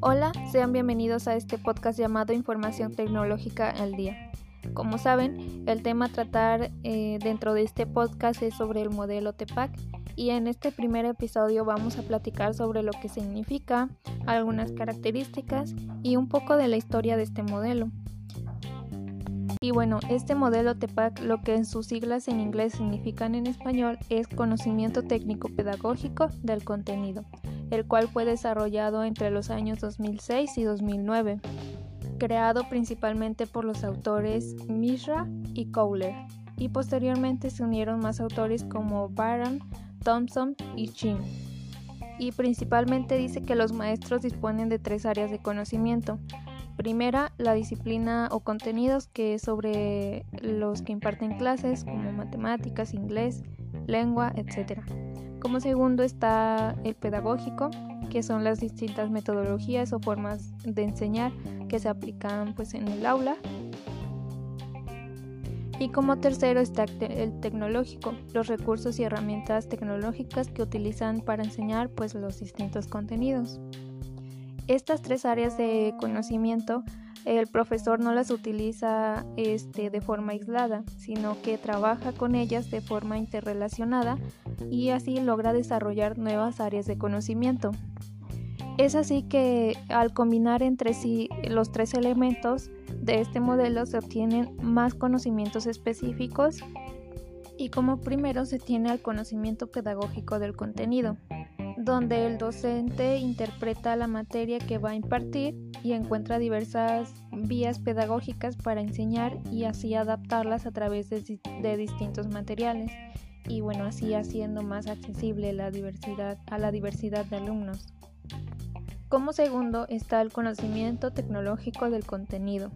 Hola, sean bienvenidos a este podcast llamado Información Tecnológica al Día. Como saben, el tema a tratar eh, dentro de este podcast es sobre el modelo TEPAC y en este primer episodio vamos a platicar sobre lo que significa, algunas características y un poco de la historia de este modelo. Y bueno, este modelo TEPAC lo que en sus siglas en inglés significan en español es conocimiento técnico pedagógico del contenido el cual fue desarrollado entre los años 2006 y 2009, creado principalmente por los autores Mishra y Cowler, y posteriormente se unieron más autores como Baran, Thompson y Chin. Y principalmente dice que los maestros disponen de tres áreas de conocimiento. Primera, la disciplina o contenidos que es sobre los que imparten clases como matemáticas, inglés, lengua, etc. Como segundo está el pedagógico, que son las distintas metodologías o formas de enseñar que se aplican pues en el aula. Y como tercero está el tecnológico, los recursos y herramientas tecnológicas que utilizan para enseñar pues los distintos contenidos. Estas tres áreas de conocimiento el profesor no las utiliza este, de forma aislada, sino que trabaja con ellas de forma interrelacionada y así logra desarrollar nuevas áreas de conocimiento. Es así que al combinar entre sí los tres elementos de este modelo se obtienen más conocimientos específicos y como primero se tiene el conocimiento pedagógico del contenido donde el docente interpreta la materia que va a impartir y encuentra diversas vías pedagógicas para enseñar y así adaptarlas a través de, distintos materiales y bueno, así haciendo más accesible la diversidad a la diversidad de alumnos. Como segundo está el conocimiento tecnológico del contenido.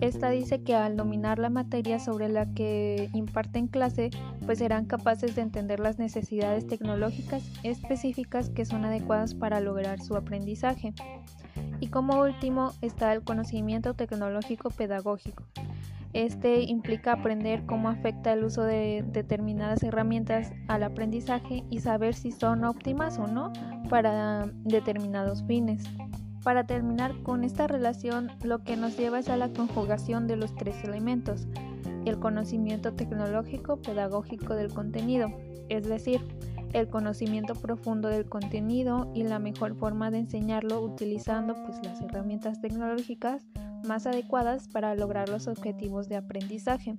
Esta dice que al dominar la materia sobre la que imparten clase, pues serán capaces de entender las necesidades tecnológicas específicas que son adecuadas para lograr su aprendizaje. Y como último está el conocimiento tecnológico pedagógico. Este implica aprender cómo afecta el uso de determinadas herramientas al aprendizaje y saber si son óptimas o no para determinados fines. Para terminar con esta relación, lo que nos lleva es a la conjugación de los tres elementos, el conocimiento tecnológico pedagógico del contenido, es decir, el conocimiento profundo del contenido y la mejor forma de enseñarlo utilizando pues, las herramientas tecnológicas más adecuadas para lograr los objetivos de aprendizaje.